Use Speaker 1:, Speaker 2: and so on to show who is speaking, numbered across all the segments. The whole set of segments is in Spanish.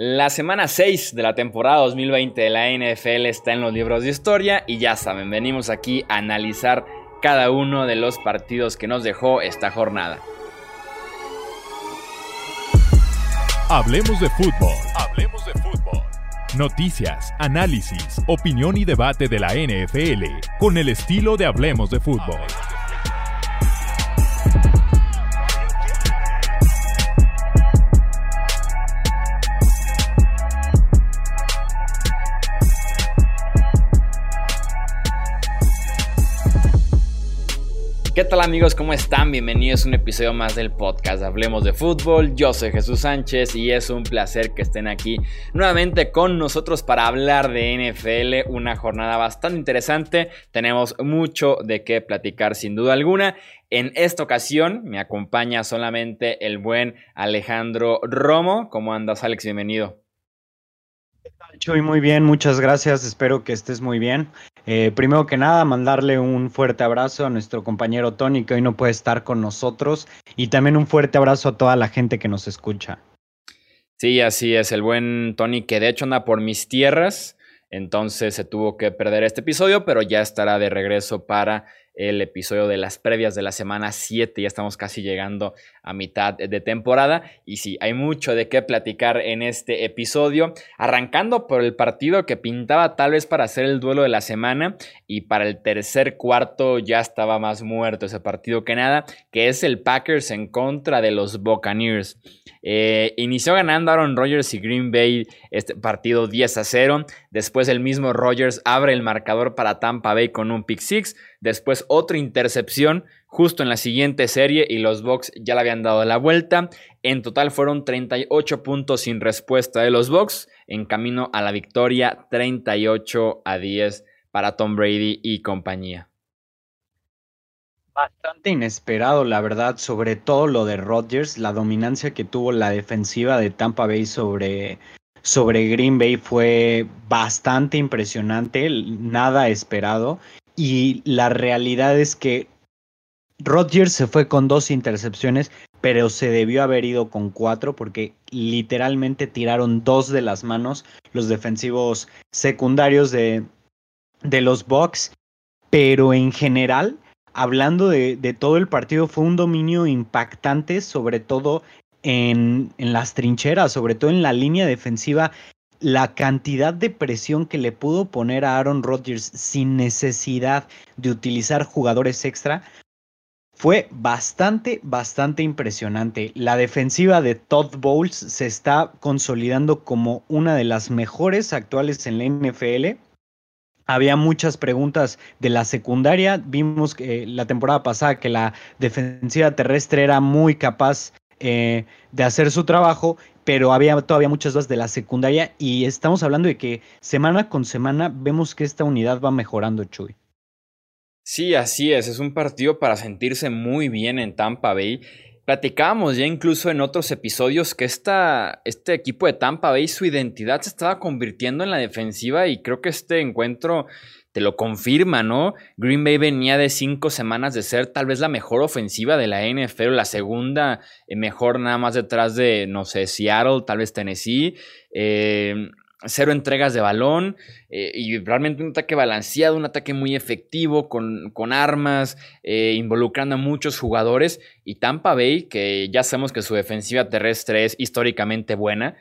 Speaker 1: La semana 6 de la temporada 2020 de la NFL está en los libros de historia y ya saben, venimos aquí a analizar cada uno de los partidos que nos dejó esta jornada.
Speaker 2: Hablemos de fútbol. Hablemos de fútbol. Noticias, análisis, opinión y debate de la NFL con el estilo de Hablemos de fútbol.
Speaker 1: ¿Qué tal amigos? ¿Cómo están? Bienvenidos a un episodio más del podcast Hablemos de Fútbol. Yo soy Jesús Sánchez y es un placer que estén aquí nuevamente con nosotros para hablar de NFL. Una jornada bastante interesante. Tenemos mucho de qué platicar sin duda alguna. En esta ocasión me acompaña solamente el buen Alejandro Romo. ¿Cómo andas Alex? Bienvenido.
Speaker 3: Chuy, muy bien, muchas gracias, espero que estés muy bien. Eh, primero que nada, mandarle un fuerte abrazo a nuestro compañero Tony, que hoy no puede estar con nosotros, y también un fuerte abrazo a toda la gente que nos escucha.
Speaker 1: Sí, así es, el buen Tony, que de hecho anda por mis tierras, entonces se tuvo que perder este episodio, pero ya estará de regreso para el episodio de las previas de la semana 7. Ya estamos casi llegando a mitad de temporada. Y sí, hay mucho de qué platicar en este episodio. Arrancando por el partido que pintaba tal vez para hacer el duelo de la semana. Y para el tercer cuarto ya estaba más muerto ese partido que nada. Que es el Packers en contra de los Buccaneers. Eh, inició ganando Aaron Rodgers y Green Bay este partido 10 a 0. Después el mismo Rodgers abre el marcador para Tampa Bay con un pick six. Después otra intercepción justo en la siguiente serie y los Bucks ya le habían dado la vuelta. En total fueron 38 puntos sin respuesta de los Bucks en camino a la victoria 38 a 10 para Tom Brady y compañía.
Speaker 3: Bastante inesperado, la verdad, sobre todo lo de Rodgers, la dominancia que tuvo la defensiva de Tampa Bay sobre, sobre Green Bay fue bastante impresionante, nada esperado. Y la realidad es que Rodgers se fue con dos intercepciones, pero se debió haber ido con cuatro porque literalmente tiraron dos de las manos los defensivos secundarios de, de los Bucks. Pero en general, hablando de, todo el partido, fue un dominio impactante, sobre todo en, en las trincheras, sobre todo en la línea defensiva la cantidad de presión que le pudo poner a Aaron Rodgers sin necesidad de utilizar jugadores extra fue bastante, bastante impresionante. La defensiva de Todd Bowles se está consolidando como una de las mejores actuales en la NFL. Había muchas preguntas de la secundaria. Vimos que la temporada pasada que la defensiva terrestre era muy capaz eh, de hacer su trabajo pero había todavía muchas dudas de la secundaria y estamos hablando de que semana con semana vemos que esta unidad va mejorando, Chuy.
Speaker 1: Sí, así es, es un partido para sentirse muy bien en Tampa Bay. Platicábamos ya incluso en otros episodios que esta, este equipo de Tampa Bay, su identidad se estaba convirtiendo en la defensiva y creo que este encuentro te lo confirma, ¿no? Green Bay venía de cinco semanas de ser tal vez la mejor ofensiva de la NFL, la segunda eh, mejor nada más detrás de, no sé, Seattle, tal vez Tennessee. Eh, cero entregas de balón eh, y realmente un ataque balanceado, un ataque muy efectivo con, con armas, involucrando a muchos jugadores. Y Tampa Bay, que ya sabemos que su defensiva terrestre es históricamente buena,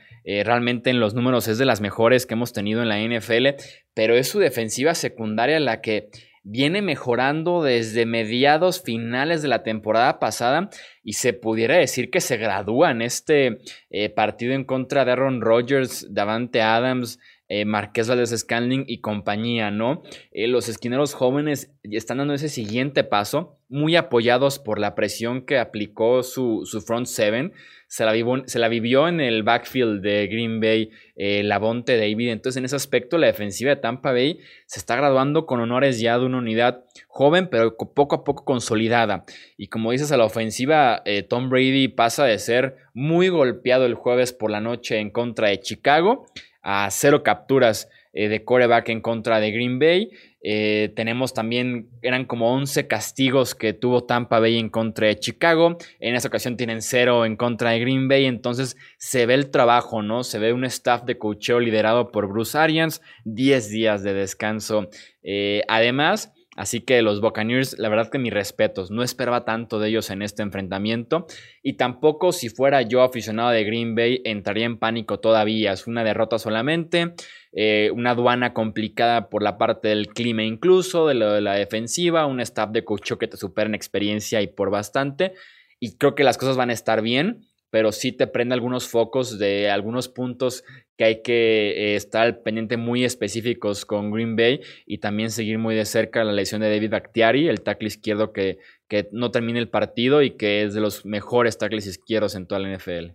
Speaker 1: realmente en los números es de las mejores que hemos tenido en la NFL, pero es su defensiva secundaria la que viene mejorando desde mediados finales de la temporada pasada y se pudiera decir que se gradúa en este eh, partido en contra de Aaron Rodgers, Davante Adams, eh, Marqués Valdez Scanling y compañía, ¿no? Eh, los esquineros jóvenes están dando ese siguiente paso, muy apoyados por la presión que aplicó su, su front seven se la, se la vivió en el backfield de Green Bay, eh, David. Entonces, en ese aspecto, la defensiva de Tampa Bay se está graduando con honores ya de una unidad joven, pero poco a poco consolidada. Y como dices, a la ofensiva, eh, Tom Brady pasa de ser muy golpeado el jueves por la noche en contra de Chicago a cero capturas eh, de coreback en contra de Green Bay. Eh, tenemos también, eran como 11 castigos que tuvo Tampa Bay en contra de Chicago. En esa ocasión tienen cero en contra de Green Bay. Entonces se ve el trabajo, ¿no? Se ve un staff de cocheo liderado por Bruce Arians. 10 días de descanso. Eh, además, Así que los Buccaneers, la verdad que mis respetos, no esperaba tanto de ellos en este enfrentamiento y tampoco si fuera yo aficionado de Green Bay entraría en pánico todavía. Es una derrota solamente, eh, una aduana complicada por la parte del clima incluso, de de la defensiva, un staff de coach que te supera en experiencia y por bastante. Y creo que las cosas van a estar bien pero sí te prende algunos focos de algunos puntos que hay que eh, estar pendiente muy específicos con Green Bay y también seguir muy de cerca la lesión de David Bactiari, el tackle izquierdo que, que no termina el partido y que es de los mejores tackles izquierdos en toda la NFL.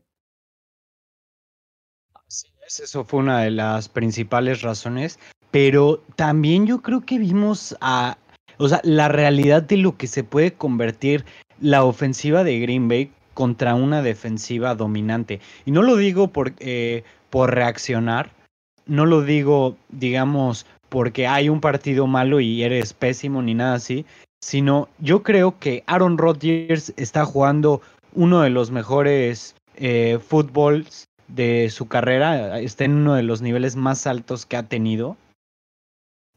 Speaker 3: Sí, eso fue una de las principales razones, pero también yo creo que vimos a, o sea, la realidad de lo que se puede convertir la ofensiva de Green Bay contra una defensiva dominante. Y no lo digo por, eh, por reaccionar, no lo digo, digamos, porque hay un partido malo y eres pésimo ni nada así, sino yo creo que Aaron Rodgers está jugando uno de los mejores eh, fútbols de su carrera, está en uno de los niveles más altos que ha tenido,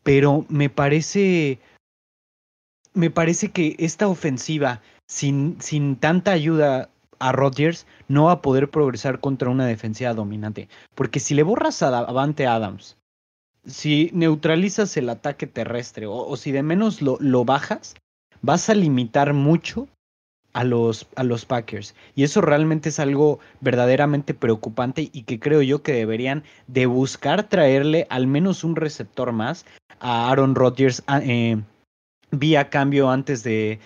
Speaker 3: pero me parece, me parece que esta ofensiva sin, sin tanta ayuda a Rodgers, no va a poder progresar contra una defensiva dominante. Porque si le borras a Davante Adams, si neutralizas el ataque terrestre o, si de menos lo, lo, bajas, vas a limitar mucho a los, a los Packers. Y eso realmente es algo verdaderamente preocupante y que creo yo que deberían de buscar traerle al menos un receptor más a Aaron Rodgers eh, vía cambio antes de,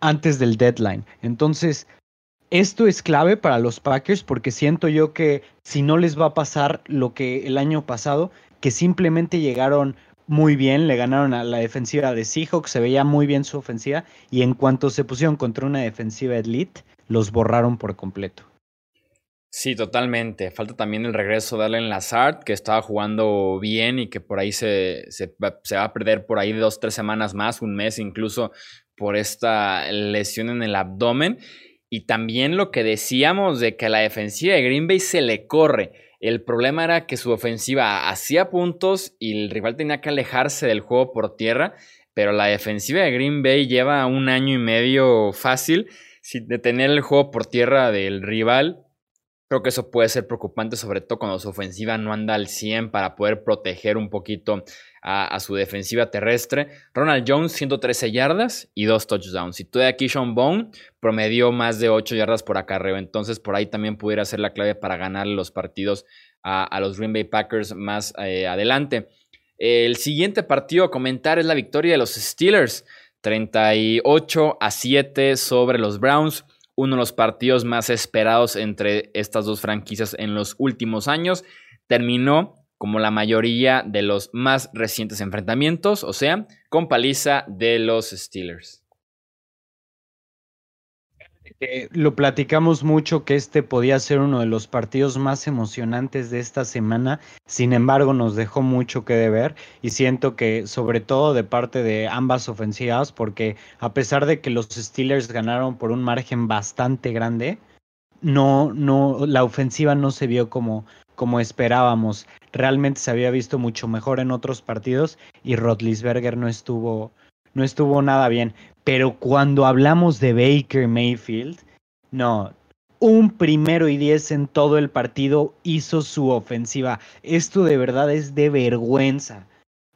Speaker 3: antes del deadline. Entonces, esto es clave para los Packers porque siento yo que si no les va a pasar lo que el año pasado, que simplemente llegaron muy bien, le ganaron a la defensiva de Seahawks, se veía muy bien su ofensiva y en cuanto se pusieron contra una defensiva elite, los borraron por completo.
Speaker 1: Sí, totalmente. Falta también el regreso de Allen Lazard, que estaba jugando bien y que por ahí se, se, va a perder por ahí dos, tres semanas más, un mes incluso, por esta lesión en el abdomen. Y también lo que decíamos de que la defensiva de Green Bay se le corre. El problema era que su ofensiva hacía puntos y el rival tenía que alejarse del juego por tierra, pero la defensiva de Green Bay lleva un año y medio fácil sin detener el juego por tierra del rival Creo que eso puede ser preocupante, sobre todo cuando su ofensiva no anda al 100 para poder proteger un poquito a, su defensiva terrestre. Ronald Jones, 113 yardas y dos touchdowns. Y todavía aquí Sean Bone promedió más de 8 yardas por acarreo. Entonces, por ahí también pudiera ser la clave para ganar los partidos a, los Green Bay Packers más eh, adelante. El siguiente partido a comentar es la victoria de los Steelers. 38 a 7 sobre los Browns uno de los partidos más esperados entre estas dos franquicias en los últimos años. Terminó como la mayoría de los más recientes enfrentamientos, o sea, con paliza de los Steelers.
Speaker 3: Lo platicamos mucho que este podía ser uno de los partidos más emocionantes de esta semana, sin embargo nos dejó mucho que deber y siento que sobre todo de parte de ambas ofensivas, porque a pesar de que los Steelers ganaron por un margen bastante grande, no, no, la ofensiva no se vio como, como esperábamos. Realmente se había visto mucho mejor en otros partidos y Rotlisberger no estuvo, no estuvo nada bien. Pero cuando hablamos de Baker Mayfield, no, un primero y diez en todo el partido hizo su ofensiva. Esto de verdad es de vergüenza.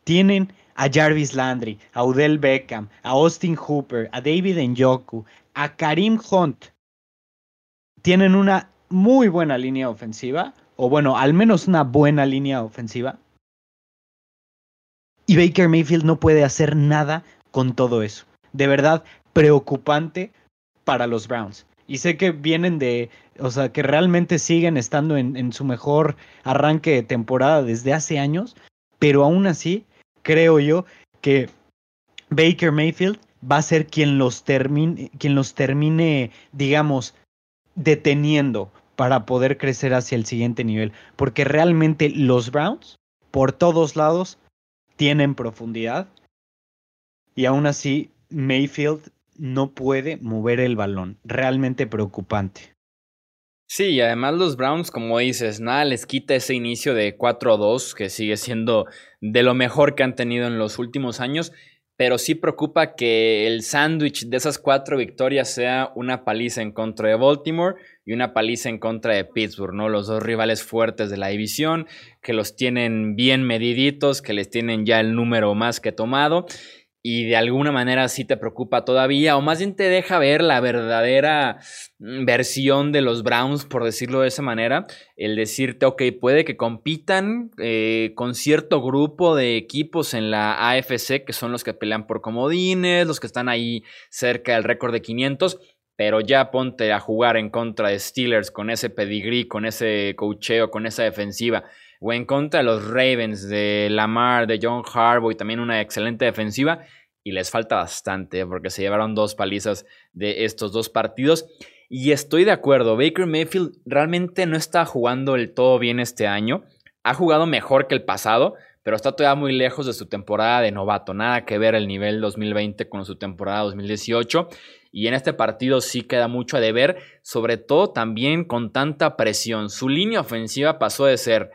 Speaker 3: Tienen a Jarvis Landry, a Odell Beckham, a Austin Hooper, a David Njoku, a Karim Hunt. Tienen una muy buena línea ofensiva, o bueno, al menos una buena línea ofensiva. Y Baker Mayfield no puede hacer nada con todo eso de verdad preocupante para los Browns. Y sé que vienen de, o sea, que realmente siguen estando en, su mejor arranque de temporada desde hace años, pero aún así creo yo que Baker Mayfield va a ser quien los termine, quien los termine, digamos, deteniendo para poder crecer hacia el siguiente nivel. Porque realmente los Browns por todos lados, tienen profundidad y aún así Mayfield no puede mover el balón. Realmente preocupante.
Speaker 1: Sí, y además los Browns, como dices, nada les quita ese inicio de 4-2, que sigue siendo de lo mejor que han tenido en los últimos años, pero sí preocupa que el sándwich de esas cuatro victorias sea una paliza en contra de Baltimore y una paliza en contra de Pittsburgh, ¿no? Los dos rivales fuertes de la división, que los tienen bien mediditos, que les tienen ya el número más que tomado y de alguna manera sí te preocupa todavía, o más bien te deja ver la verdadera mm, versión de los Browns, por decirlo de esa manera, el decirte, ok, puede que compitan eh, con cierto grupo de equipos en la AFC, que son los que pelean por comodines, los que están ahí cerca del récord de 500, pero ya ponte a jugar en contra de Steelers con ese pedigrí, con ese cocheo, con esa defensiva o en contra de los Ravens, de Lamar, de John Harbaugh y también una excelente defensiva. Y les falta bastante porque se llevaron dos palizas de estos dos partidos. Y estoy de acuerdo, Baker Mayfield realmente no está jugando el todo bien este año. Ha jugado mejor que el pasado, pero está todavía muy lejos de su temporada de novato. Nada que ver el nivel 2020 con su temporada 2018. Y en este partido sí queda mucho a deber, sobre todo también con tanta presión. Su línea ofensiva pasó de ser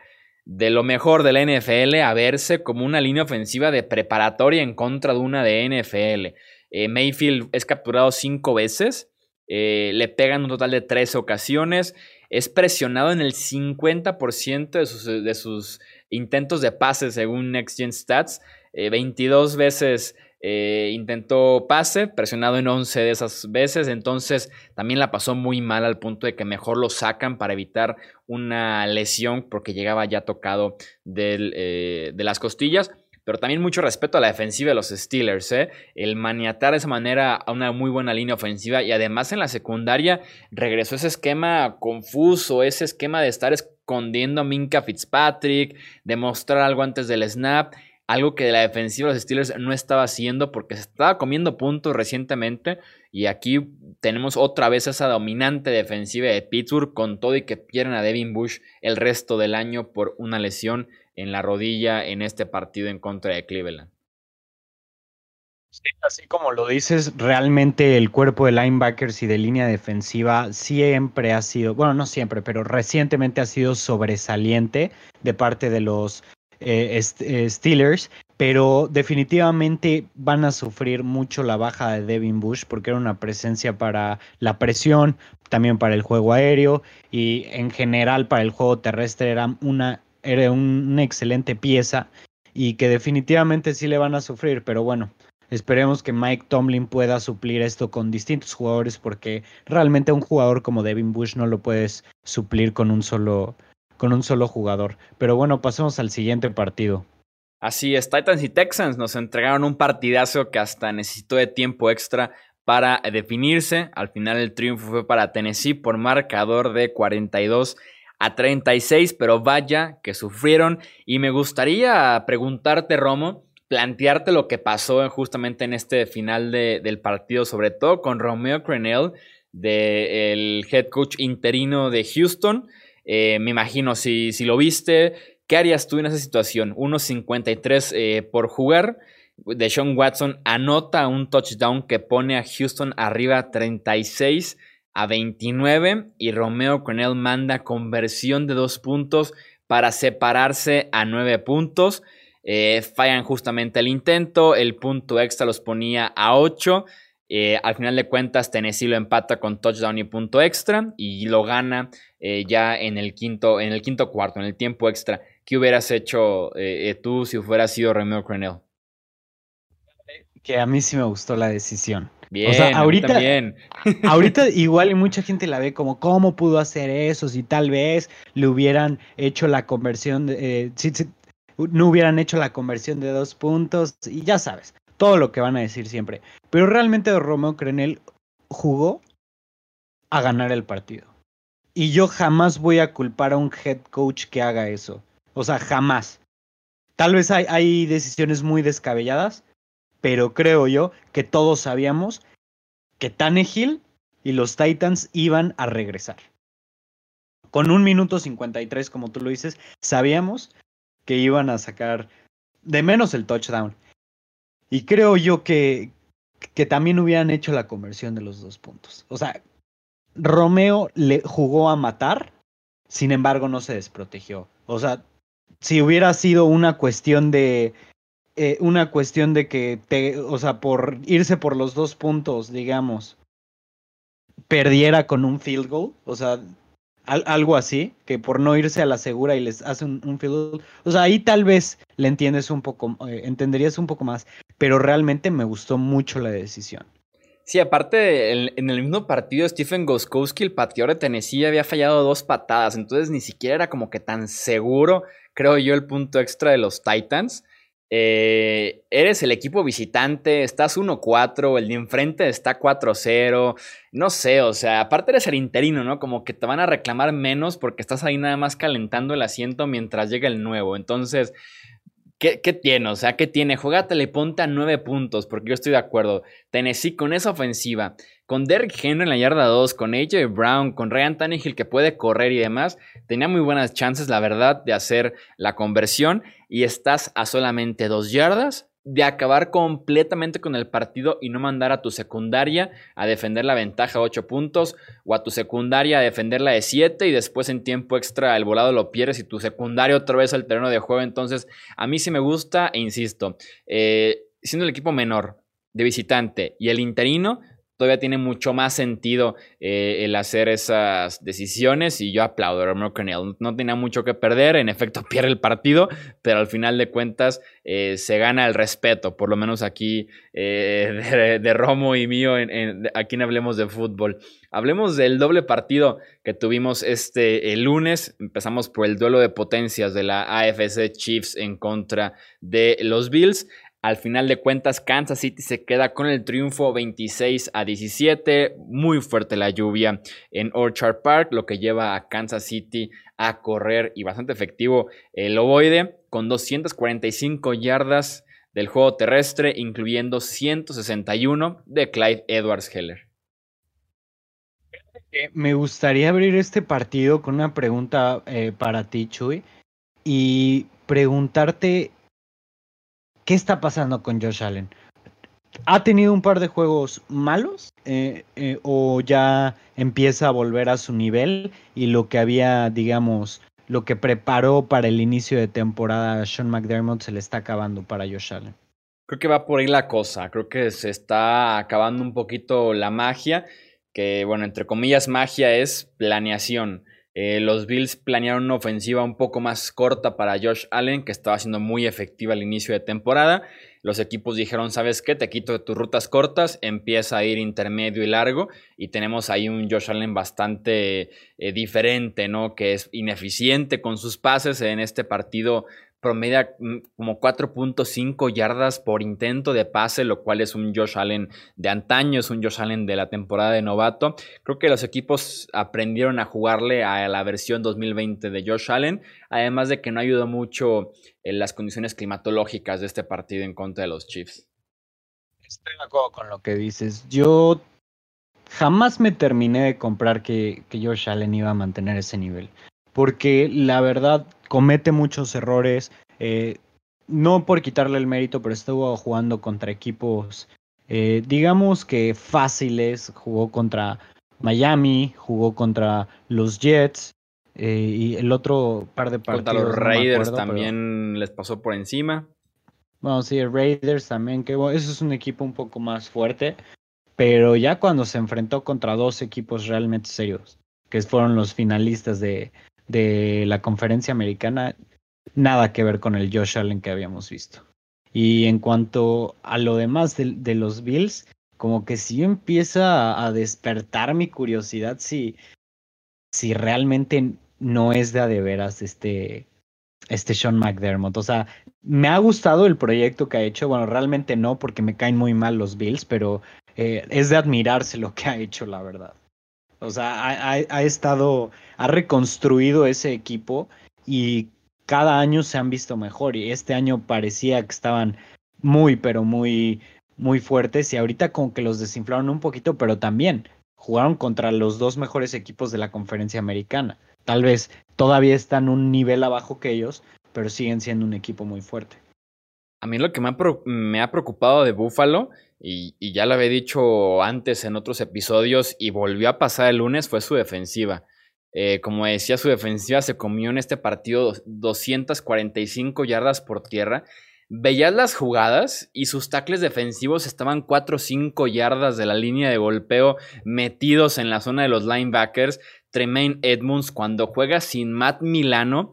Speaker 1: de lo mejor de la NFL a verse como una línea ofensiva de preparatoria en contra de una de NFL. Eh, Mayfield es capturado cinco veces, eh, le pegan un total de tres ocasiones, es presionado en el 50% de sus, de sus, intentos de pase según Next Gen Stats, 22 eh, veces eh, intentó pase, presionado en 11 de esas veces, entonces también la pasó muy mal al punto de que mejor lo sacan para evitar una lesión porque llegaba ya tocado eh, de las costillas. Pero también mucho respeto a la defensiva de los Steelers, ¿eh? el maniatar de esa manera a una muy buena línea ofensiva y además en la secundaria regresó ese esquema confuso, ese esquema de estar escondiendo a Minka Fitzpatrick, de mostrar algo antes del snap algo que la defensiva de los Steelers no estaba haciendo porque se estaba comiendo puntos recientemente y aquí tenemos otra vez esa dominante defensiva de Pittsburgh con todo y que pierden a Devin Bush el resto del año por una lesión en la rodilla en este partido en contra de Cleveland.
Speaker 3: Sí, así como lo dices, realmente el cuerpo de linebackers y de línea defensiva siempre ha sido, bueno, no siempre, pero recientemente ha sido sobresaliente de parte de los eh, eh, Steelers, pero definitivamente van a sufrir mucho la baja de Devin Bush porque era una presencia para la presión, también para el juego aéreo y en general para el juego terrestre era una, era una excelente pieza y que definitivamente sí le van a sufrir, pero bueno, Esperemos que Mike Tomlin pueda suplir esto con distintos jugadores porque realmente un jugador como Devin Bush no lo puedes suplir con un solo con un solo jugador. Pero bueno, pasemos al siguiente partido.
Speaker 1: Así es, Titans y Texans nos entregaron un partidazo que hasta necesitó de tiempo extra para definirse. Al final el triunfo fue para Tennessee por marcador de 42 a 36, pero vaya que sufrieron. Y me gustaría preguntarte, Romo, plantearte lo que pasó justamente en este final del partido, sobre todo con Romeo Crenell, del head coach interino de Houston. Eh, me imagino, si, si, lo viste, ¿qué harías tú en esa situación? 1.53 eh, por jugar. De Sean Watson anota un touchdown que pone a Houston arriba 36 a 29 y Romeo Cornell manda conversión de dos puntos para separarse a nueve puntos. Eh, fallan justamente el intento, el punto extra los ponía a 8 eh, al final de cuentas, Tennessee lo empata con touchdown y punto extra y lo gana eh, ya en el, quinto, en el quinto cuarto, en el tiempo extra. ¿Qué hubieras hecho eh, tú si fuera sido Romeo Cornell?
Speaker 3: Que a mí sí me gustó la decisión.
Speaker 1: Bien, o sea, ahorita,
Speaker 3: ahorita igual y mucha gente la ve como cómo pudo hacer eso si tal vez le hubieran hecho la conversión, de, si, no hubieran hecho la conversión de dos puntos y ya sabes todo lo que van a decir siempre. Pero realmente Romeo Crenel jugó a ganar el partido. Y yo jamás voy a culpar a un head coach que haga eso. O sea, jamás. Tal vez hay, decisiones muy descabelladas, pero creo yo que todos sabíamos que Tannehill y los Titans iban a regresar. Con un minuto 53, como tú lo dices, sabíamos que iban a sacar de menos el touchdown. Y creo yo que, que también hubieran hecho la conversión de los dos puntos. O sea, Romeo le jugó a matar, sin embargo no se desprotegió. O sea, si hubiera sido una cuestión de eh, una cuestión de que te, o sea, por irse por los dos puntos, digamos, perdiera con un field goal, o sea, algo así, que por no irse a la segura y les hace un, field goal, o sea, ahí tal vez le entiendes un poco, eh, entenderías un poco más, pero realmente me gustó mucho la decisión.
Speaker 1: Sí, aparte, en, el mismo partido, Stephen Goskowski, el pateador de Tennessee, había fallado dos patadas, entonces ni siquiera era como que tan seguro, creo yo, el punto extra de los Titans. Eh, eres el equipo visitante, estás 1-4, el de enfrente está 4-0, no sé, o sea, aparte eres el interino, ¿no? Como que te van a reclamar menos porque estás ahí nada más calentando el asiento mientras llega el nuevo. Entonces, ¿Qué, ¿Qué, tiene? O sea, ¿qué tiene? Juegatele y ponte a nueve puntos, porque yo estoy de acuerdo. Tennessee con esa ofensiva, con Derrick Henry en la yarda 2, con AJ Brown, con Ryan Tannehill que puede correr y demás, tenía muy buenas chances, la verdad, de hacer la conversión. Y estás a solamente dos yardas de acabar completamente con el partido y no mandar a tu secundaria a defender la ventaja 8 puntos o a tu secundaria a defenderla de 7 y después en tiempo extra el volado lo pierdes y tu secundaria otra vez al terreno de juego. Entonces, a mí sí me gusta e insisto, eh, siendo el equipo menor de visitante y el interino, todavía tiene mucho más sentido eh, el hacer esas decisiones y yo aplaudo a Romero Cornell. No tenía mucho que perder, en efecto pierde el partido, pero al final de cuentas eh, se gana el respeto, por lo menos aquí eh, de, Romo y mío, aquí en Hablemos de Fútbol. Hablemos del doble partido que tuvimos este el lunes. Empezamos por el duelo de potencias de la AFC Chiefs en contra de los Bills. Al final de cuentas, Kansas City se queda con el triunfo 26 a 17. Muy fuerte la lluvia en Orchard Park, lo que lleva a Kansas City a correr y bastante efectivo el ovoide con 245 yardas del juego terrestre, incluyendo 161 de Clyde Edwards Heller.
Speaker 3: Me gustaría abrir este partido con una pregunta eh, para ti, Chuy, y preguntarte ¿Qué está pasando con Josh Allen? ¿Ha tenido un par de juegos malos eh, eh, o ya empieza a volver a su nivel y lo que había, digamos, lo que preparó para el inicio de temporada Sean McDermott se le está acabando para Josh Allen?
Speaker 1: Creo que va por ahí la cosa, creo que se está acabando un poquito la magia, que bueno, entre comillas magia es planeación. Eh, los Bills planearon una ofensiva un poco más corta para Josh Allen, que estaba siendo muy efectiva al inicio de temporada. Los equipos dijeron, ¿sabes qué? Te quito de tus rutas cortas, empieza a ir intermedio y largo. Y tenemos ahí un Josh Allen bastante eh, diferente, ¿no? Que es ineficiente con sus pases. En este partido promedia mm, como 4.5 yardas por intento de pase, lo cual es un Josh Allen de antaño, es un Josh Allen de la temporada de novato. Creo que los equipos aprendieron a jugarle a la versión 2020 de Josh Allen, además de que no ayudó mucho en las condiciones climatológicas de este partido en contra de los Chiefs.
Speaker 3: Estoy de acuerdo con lo que dices. Yo jamás me terminé de comprar que, que Josh Allen iba a mantener ese nivel porque la verdad comete muchos errores. Eh, no por quitarle el mérito, pero estuvo jugando contra equipos, eh, digamos que fáciles. Jugó contra Miami, jugó contra los Jets. Eh, y el otro par de partidos.
Speaker 1: Contra los Raiders también les pasó por encima.
Speaker 3: Bueno, sí, Raiders también, que bueno, eso es un equipo un poco más fuerte. Pero ya cuando se enfrentó contra dos equipos realmente serios, que fueron los finalistas de, de la conferencia americana, nada que ver con el Josh Allen que habíamos visto. Y en cuanto a lo demás de, los Bills, como que sí empieza a, despertar mi curiosidad si, si realmente no es de a de veras este, este Sean McDermott. O sea, me ha gustado el proyecto que ha hecho. Bueno, realmente no, porque me caen muy mal los Bills, pero eh, es de admirarse lo que ha hecho, la verdad. O sea, ha, estado, ha reconstruido ese equipo y cada año se han visto mejor. Y este año parecía que estaban muy, pero muy, muy fuertes. Y ahorita como que los desinflaron un poquito, pero también jugaron contra los dos mejores equipos de la conferencia americana. Tal vez todavía están un nivel abajo que ellos, pero siguen siendo un equipo muy fuerte.
Speaker 1: A mí lo que me ha, preocupado de Buffalo, y, ya lo había dicho antes en otros episodios, y volvió a pasar el lunes, fue su defensiva. Eh, como decía, su defensiva se comió en este partido 245 yardas por tierra. Veías las jugadas y sus tackles defensivos estaban 4 o 5 yardas de la línea de golpeo metidos en la zona de los linebackers. Tremaine Edmonds cuando juega sin Matt Milano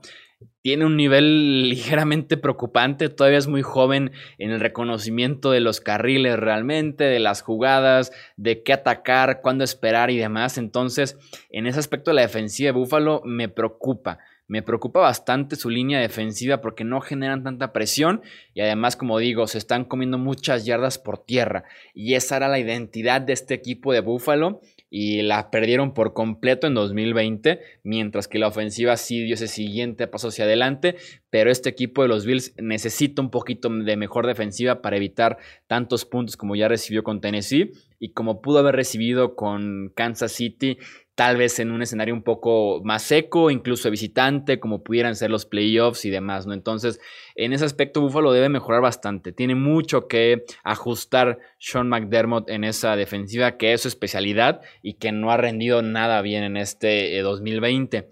Speaker 1: tiene un nivel ligeramente preocupante, todavía es muy joven en el reconocimiento de los carriles realmente, de las jugadas, de qué atacar, cuándo esperar y demás. Entonces, en ese aspecto la defensiva de Búfalo me preocupa. Me preocupa bastante su línea defensiva porque no generan tanta presión y además, como digo, se están comiendo muchas yardas por tierra. Y esa era la identidad de este equipo de Búfalo y la perdieron por completo en 2020, mientras que la ofensiva sí dio ese siguiente paso hacia adelante, pero este equipo de los Bills necesita un poquito de mejor defensiva para evitar tantos puntos como ya recibió con Tennessee y como pudo haber recibido con Kansas City tal vez en un escenario un poco más seco, incluso visitante, como pudieran ser los playoffs y demás, ¿no? Entonces, en ese aspecto, Buffalo debe mejorar bastante. Tiene mucho que ajustar Sean McDermott en esa defensiva, que es su especialidad y que no ha rendido nada bien en este 2020. Eh,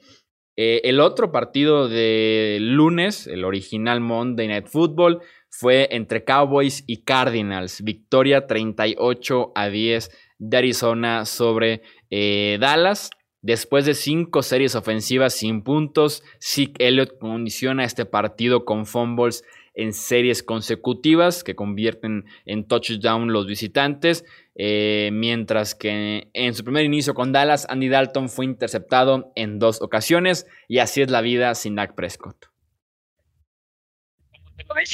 Speaker 1: eh, el otro partido de lunes, el original Monday Night Football, fue entre Cowboys y Cardinals. Victoria 38 a 10 de Arizona sobre eh, Dallas. Después de cinco series ofensivas sin puntos, Zeke Elliott condiciona este partido con fumbles en series consecutivas que convierten en touchdown los visitantes. Eh, mientras que en su primer inicio con Dallas, Andy Dalton fue interceptado en dos ocasiones. Y así es la vida sin Dak Prescott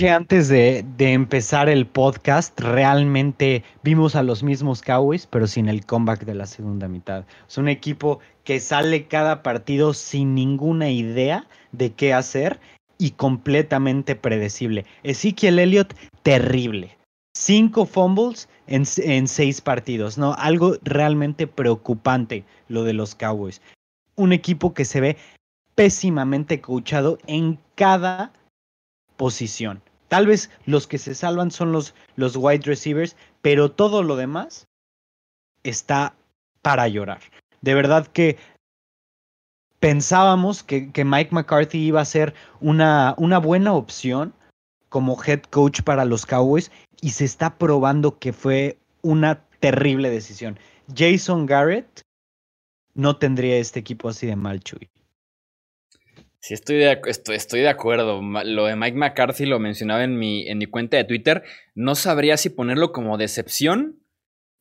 Speaker 3: antes de, empezar el podcast, realmente vimos a los mismos Cowboys, pero sin el comeback de la segunda mitad. Es un equipo que sale cada partido sin ninguna idea de qué hacer y completamente predecible. Ezekiel Elliott, terrible. Cinco fumbles en, en seis partidos, ¿no? Algo realmente preocupante lo de los Cowboys. Un equipo que se ve pésimamente coachado en cada posición. Tal vez los que se salvan son los, los wide receivers, pero todo lo demás está para llorar. De verdad que pensábamos que, que Mike McCarthy iba a ser una, una buena opción como head coach para los Cowboys y se está probando que fue una terrible decisión. Jason Garrett no tendría este equipo así de mal, Chuy.
Speaker 1: Sí, estoy de, estoy, estoy de acuerdo. Lo de Mike McCarthy lo mencionaba en mi, en mi cuenta de Twitter. No sabría si ponerlo como decepción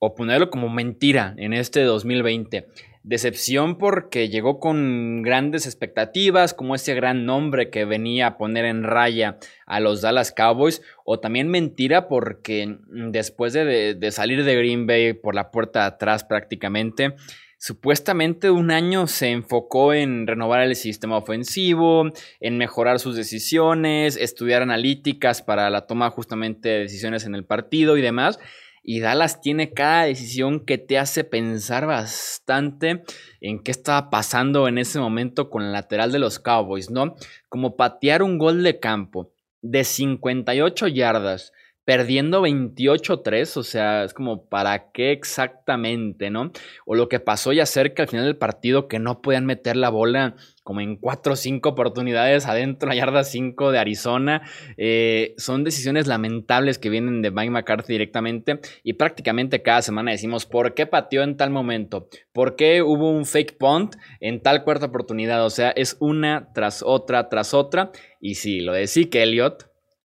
Speaker 1: o ponerlo como mentira en este 2020. Decepción porque llegó con grandes expectativas, como ese gran nombre que venía a poner en raya a los Dallas Cowboys, o también mentira porque después de, de salir de Green Bay por la puerta de atrás prácticamente, Supuestamente un año se enfocó en renovar el sistema ofensivo, en mejorar sus decisiones, estudiar analíticas para la toma justamente de decisiones en el partido y demás. Y Dallas tiene cada decisión que te hace pensar bastante en qué estaba pasando en ese momento con el lateral de los Cowboys, ¿no? Como patear un gol de campo de 58 yardas perdiendo 28-3, o sea, es como, ¿para qué exactamente, no? O lo que pasó ya cerca al final del partido, que no podían meter la bola como en 4 o 5 oportunidades adentro, la yarda 5 de Arizona. Eh, son decisiones lamentables que vienen de Mike McCarthy directamente y prácticamente cada semana decimos, ¿por qué pateó en tal momento? ¿Por qué hubo un fake punt en tal cuarta oportunidad? O sea, es una tras otra, tras otra. Y sí, lo de Zeke Elliott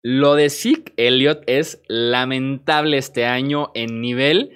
Speaker 1: lo de Zeke Elliott es lamentable este año en nivel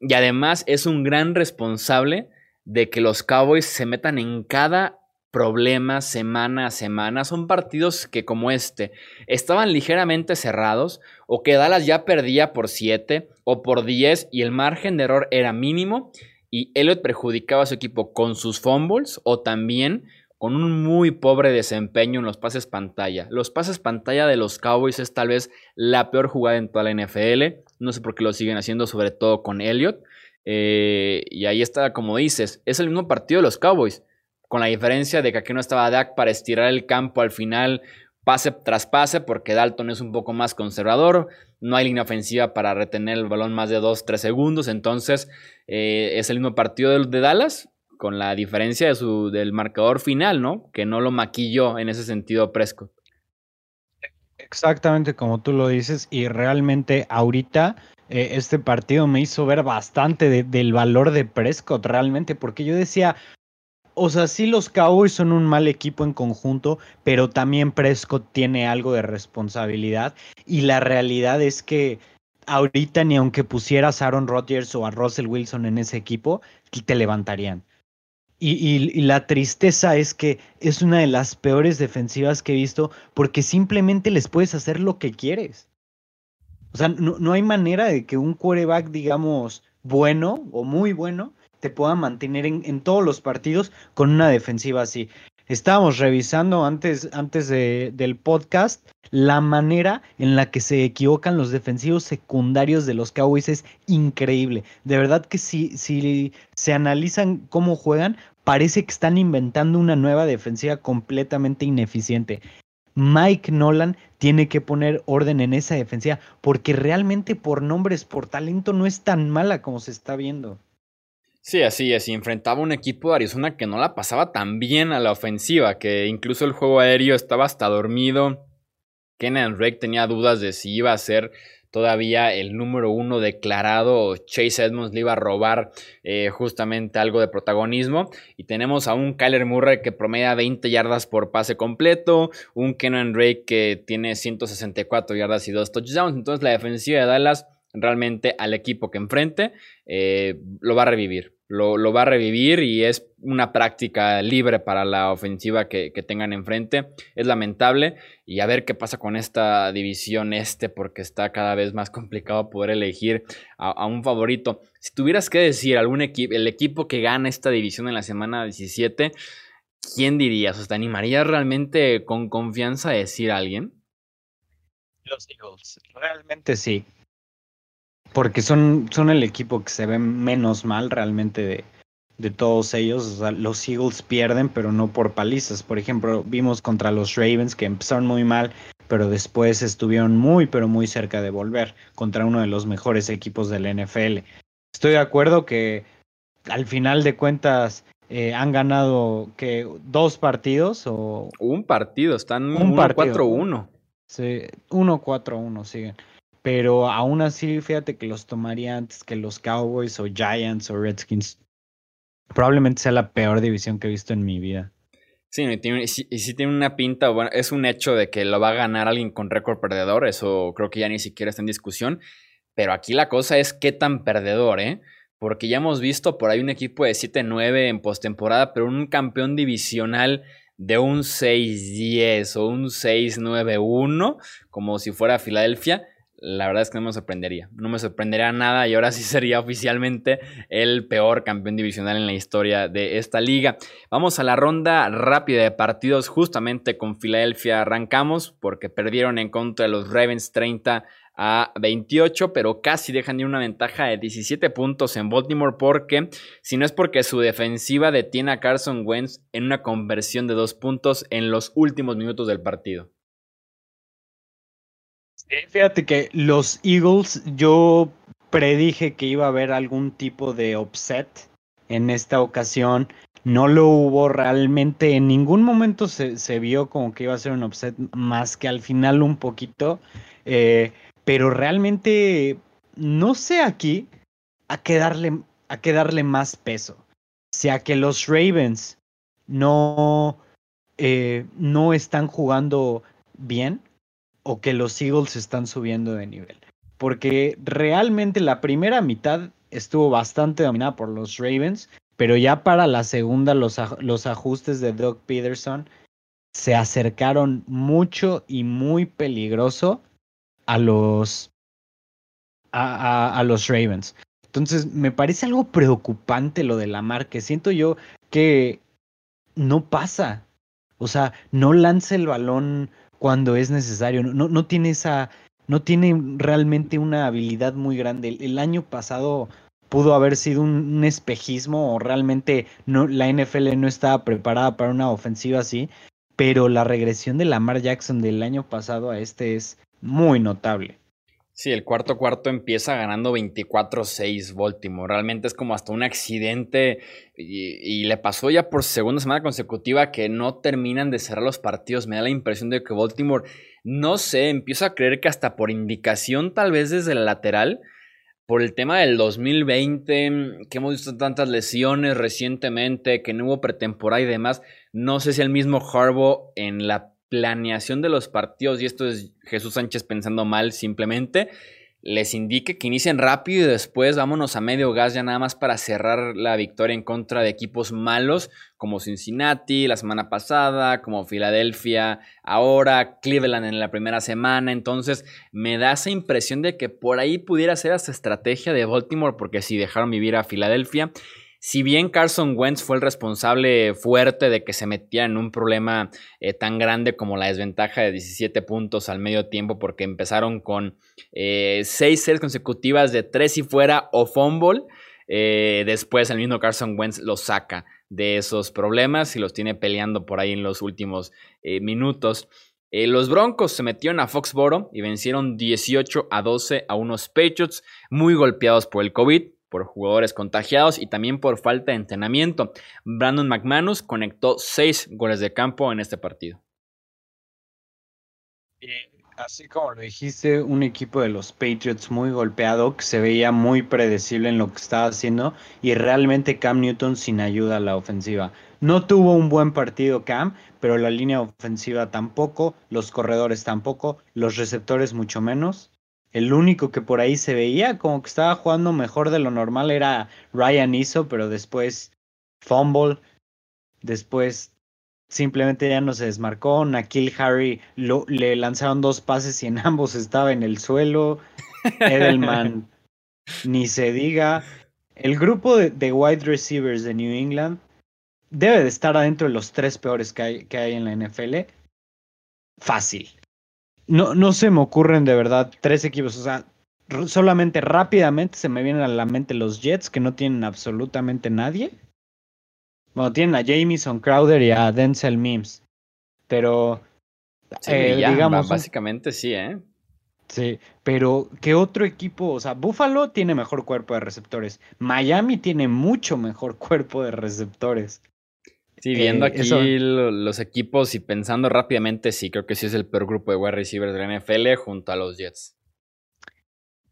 Speaker 1: y además es un gran responsable de que los Cowboys se metan en cada problema semana a semana. Son partidos que como este estaban ligeramente cerrados o que Dallas ya perdía por 7 o por 10 y el margen de error era mínimo y Elliott perjudicaba a su equipo con sus fumbles o también con un muy pobre desempeño en los pases pantalla. Los pases pantalla de los Cowboys es tal vez la peor jugada en toda la NFL. No sé por qué lo siguen haciendo, sobre todo con Elliott. Eh, y ahí está, como dices, es el mismo partido de los Cowboys, con la diferencia de que aquí no estaba Dak para estirar el campo al final pase tras pase, porque Dalton es un poco más conservador, no hay línea ofensiva para retener el balón más de 2-3 segundos, entonces eh, es el mismo partido de, Dallas, con la diferencia de su, del marcador final, ¿no? Que no lo maquilló en ese sentido Prescott.
Speaker 3: Exactamente como tú lo dices, y realmente ahorita eh, este partido me hizo ver bastante del valor de Prescott, realmente, porque yo decía, o sea, sí los Cowboys son un mal equipo en conjunto, pero también Prescott tiene algo de responsabilidad, y la realidad es que ahorita ni aunque pusieras a Aaron Rodgers o a Russell Wilson en ese equipo, te levantarían. Y, la tristeza es que es una de las peores defensivas que he visto porque simplemente les puedes hacer lo que quieres. O sea, no, hay manera de que un quarterback, digamos, bueno o muy bueno, te pueda mantener en, en todos los partidos con una defensiva así. Estábamos revisando antes, antes de, del podcast la manera en la que se equivocan los defensivos secundarios de los Cowboys es increíble. De verdad que si, si se analizan cómo juegan, parece que están inventando una nueva defensiva completamente ineficiente. Mike Nolan tiene que poner orden en esa defensiva porque realmente por nombres, por talento no es tan mala como se está viendo.
Speaker 1: Sí, así es. Y enfrentaba un equipo de Arizona que no la pasaba tan bien a la ofensiva, que incluso el juego aéreo estaba hasta dormido. Kenan Drake tenía dudas de si iba a ser todavía el número uno declarado. Chase Edmonds le iba a robar eh, justamente algo de protagonismo. Y tenemos a un Kyler Murray que promedia 20 yardas por pase completo. Un Kenan Drake que tiene 164 yardas y dos touchdowns. Entonces la defensiva de Dallas realmente al equipo que enfrente eh, lo va a revivir lo, va a revivir y es una práctica libre para la ofensiva que, tengan enfrente. Es lamentable y a ver qué pasa con esta división este porque está cada vez más complicado poder elegir a, un favorito. Si tuvieras que decir algún equipo, el equipo que gana esta división en la semana 17, ¿quién dirías? O ¿Te animarías realmente con confianza a decir a alguien?
Speaker 3: Los Eagles, realmente sí porque son, son el equipo que se ve menos mal realmente de, de todos ellos. los Eagles pierden, pero no por palizas. Por ejemplo, vimos contra los Ravens que empezaron muy mal, pero después estuvieron muy, pero muy cerca de volver contra uno de los mejores equipos del NFL. Estoy de acuerdo que al final de cuentas eh, han ganado que dos partidos o
Speaker 1: un partido, están 1-4-1.
Speaker 3: Sí, 1-4-1 siguen pero aún así, fíjate que los tomaría antes que los Cowboys o Giants o Redskins. Probablemente sea la peor división que he visto en mi vida.
Speaker 1: Sí, y, sí, tiene una pinta, bueno, es un hecho de que lo va a ganar alguien con récord perdedor, eso creo que ya ni siquiera está en discusión, pero aquí la cosa es qué tan perdedor, ¿eh? Porque ya hemos visto por ahí un equipo de 7-9 en postemporada, pero un campeón divisional de un 6-10 o un 6-9-1, como si fuera Filadelfia, la verdad es que no me sorprendería. No me sorprendería nada y ahora sí sería oficialmente el peor campeón divisional en la historia de esta liga. Vamos a la ronda rápida de partidos. Justamente con Filadelfia arrancamos porque perdieron en contra de los Ravens 30 a 28, pero casi dejan de una ventaja de 17 puntos en Baltimore porque, si no es porque su defensiva detiene a Carson Wentz en una conversión de dos puntos en los últimos minutos del partido.
Speaker 3: Fíjate que los Eagles, yo predije que iba a haber algún tipo de upset en esta ocasión. No lo hubo realmente, en ningún momento se, se vio como que iba a ser un upset, más que al final un poquito. Eh, pero realmente, no sé aquí a qué darle, a qué darle más peso. Sea que los Ravens no, eh, no están jugando bien o que los Eagles están subiendo de nivel. Porque realmente la primera mitad estuvo bastante dominada por los Ravens, pero ya para la segunda los, los ajustes de Doug Peterson se acercaron mucho y muy peligroso a los a, a, los Ravens. Entonces me parece algo preocupante lo de Lamar, que siento yo que no pasa. O sea, no lanza el balón cuando es necesario. No, no tiene esa, no tiene realmente una habilidad muy grande. El, año pasado pudo haber sido un, espejismo o realmente no, la NFL no estaba preparada para una ofensiva así. pero la regresión de Lamar Jackson del año pasado a este es muy notable.
Speaker 1: Sí, el cuarto cuarto empieza ganando 24-6 Baltimore. Realmente es como hasta un accidente y, le pasó ya por segunda semana consecutiva que no terminan de cerrar los partidos. Me da la impresión de que Baltimore, no sé, empiezo a creer que hasta por indicación tal vez desde el lateral, por el tema del 2020, que hemos visto tantas lesiones recientemente, que no hubo pretemporada y demás, no sé si el mismo Harbaugh en la planeación de los partidos, y esto es Jesús Sánchez pensando mal simplemente, les indique que inicien rápido y después vámonos a medio gas ya nada más para cerrar la victoria en contra de equipos malos como Cincinnati la semana pasada, como Filadelfia ahora, Cleveland en la primera semana. Entonces me da esa impresión de que por ahí pudiera ser esa estrategia de Baltimore porque si dejaron vivir a Filadelfia si bien Carson Wentz fue el responsable fuerte de que se metía en un problema eh, tan grande como la desventaja de 17 puntos al medio tiempo, porque empezaron con eh, seis series consecutivas de tres y fuera o fumble, eh, después el mismo Carson Wentz lo saca de esos problemas y los tiene peleando por ahí en los últimos minutos. los Broncos se metieron a Foxboro y vencieron 18 a 12 a unos Patriots muy golpeados por el COVID por jugadores contagiados y también por falta de entrenamiento. Brandon McManus conectó seis goles de campo en este partido.
Speaker 3: Así como lo dijiste, un equipo de los Patriots muy golpeado, que se veía muy predecible en lo que estaba haciendo y realmente Cam Newton sin ayuda a la ofensiva. No tuvo un buen partido Cam, pero la línea ofensiva tampoco, los corredores tampoco, los receptores mucho menos. El único que por ahí se veía como que estaba jugando mejor de lo normal era Ryan Iso, pero después fumble, después simplemente ya no se desmarcó. Nakil Harry lo, le lanzaron dos pases y en ambos estaba en el suelo. Edelman, ni se diga. El grupo de, de, wide receivers de New England debe de estar adentro de los tres peores que hay, que hay en la NFL. Fácil. No, no se me ocurren de verdad tres equipos. O sea, solamente rápidamente se me vienen a la mente los Jets, que no tienen absolutamente nadie. Bueno, tienen a Jamison Crowder y a Denzel Mims. Pero,
Speaker 1: eh, digamos. Básicamente sí, ¿eh?
Speaker 3: Sí, pero ¿qué otro equipo? O sea, Buffalo tiene mejor cuerpo de receptores. Miami tiene mucho mejor cuerpo de receptores.
Speaker 1: Sí, viendo eh, aquí los equipos y pensando rápidamente, sí, creo que sí es el peor grupo de wide receivers de la NFL junto a los Jets.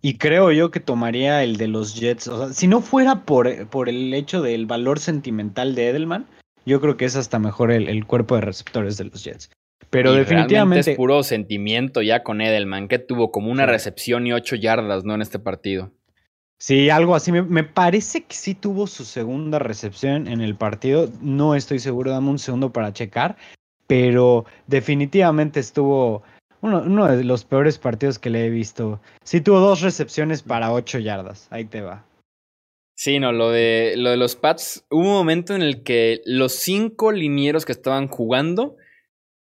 Speaker 3: Y creo yo que tomaría el de los Jets. O sea, si no fuera por, por el hecho del valor sentimental de Edelman, yo creo que es hasta mejor el, cuerpo de receptores de los Jets. Pero definitivamente.
Speaker 1: Es puro sentimiento ya con Edelman, que tuvo como una recepción y ocho yardas, ¿no? En este partido.
Speaker 3: Sí, algo así. Me, parece que sí tuvo su segunda recepción en el partido. No estoy seguro, dame un segundo para checar. Pero definitivamente estuvo uno, uno, de los peores partidos que le he visto. Sí tuvo dos recepciones para ocho yardas. Ahí te va.
Speaker 1: Sí, no, lo de, lo de los Pats, hubo un momento en el que los cinco linieros que estaban jugando,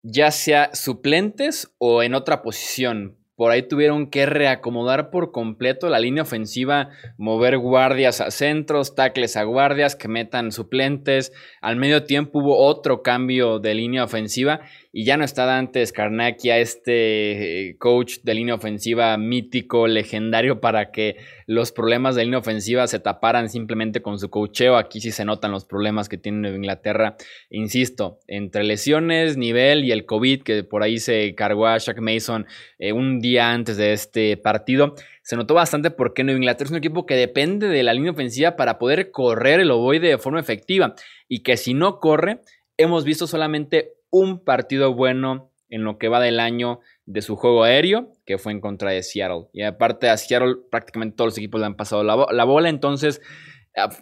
Speaker 1: ya sea suplentes o en otra posición, por ahí tuvieron que reacomodar por completo la línea ofensiva, mover guardias a centros, tackles a guardias, que metan suplentes. Al medio tiempo hubo otro cambio de línea ofensiva y ya no está Dante Scarnacchia, este eh, coach de línea ofensiva mítico, legendario, para que los problemas de línea ofensiva se taparan simplemente con su coacheo. Aquí sí se notan los problemas que tiene Nueva Inglaterra. Insisto, entre lesiones, nivel y el COVID, que por ahí se cargó a Shaq Mason eh, un día antes de este partido. Se notó bastante porque Nueva Inglaterra es un equipo que depende de la línea ofensiva para poder correr el ovoide de forma efectiva y que si no corre, hemos visto solamente un partido bueno en lo que va del año de su juego aéreo, que fue en contra de Seattle. Y aparte a Seattle prácticamente todos los equipos le han pasado la, bola, entonces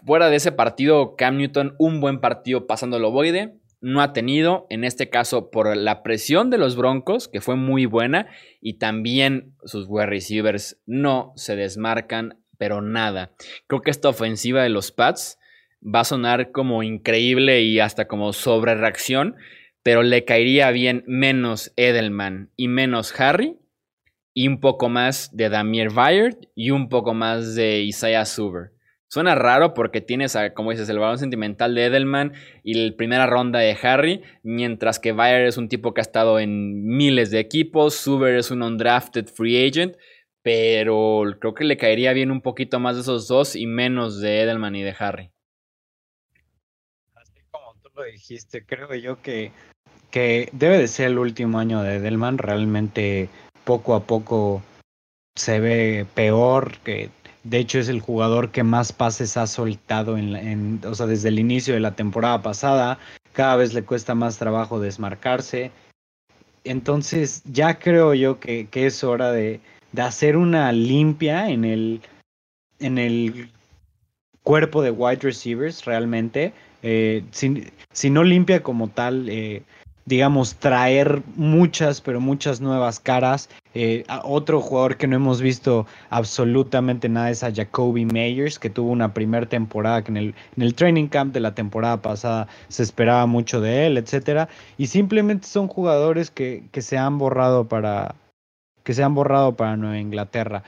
Speaker 1: fuera de ese partido, Cam Newton un buen partido pasando el ovoide, no ha tenido, en este caso por la presión de los Broncos, que fue muy buena, y también sus wide receivers no se desmarcan, pero nada. Creo que esta ofensiva de los Pats va a sonar como increíble y hasta como sobre reacción, pero le caería bien menos Edelman y menos Harry y un poco más de Damier Bayard y un poco más de Isaiah Suber. Suena raro porque tienes, como dices, el balón sentimental de Edelman y la primera ronda de Harry, mientras que Bayer es un tipo que ha estado en miles de equipos, Suber es un undrafted free agent, pero creo que le caería bien un poquito más de esos dos y menos de Edelman y de Harry.
Speaker 3: Dijiste, creo yo que, que debe de ser el último año de Edelman, realmente poco a poco se ve peor, que de hecho, es el jugador que más pases ha soltado en, o sea, desde el inicio de la temporada pasada. Cada vez le cuesta más trabajo desmarcarse. Entonces, ya creo yo que, es hora de, hacer una limpia en el, en el cuerpo de wide receivers realmente. Eh, si, no limpia como tal, eh, digamos, traer muchas, pero muchas nuevas caras. Eh, otro jugador que no hemos visto absolutamente nada es a Jacoby Meyers, que tuvo una primera temporada en el, en el training camp de la temporada pasada se esperaba mucho de él, etcétera. Y simplemente son jugadores que, que se han borrado para que se han borrado para Nueva Inglaterra.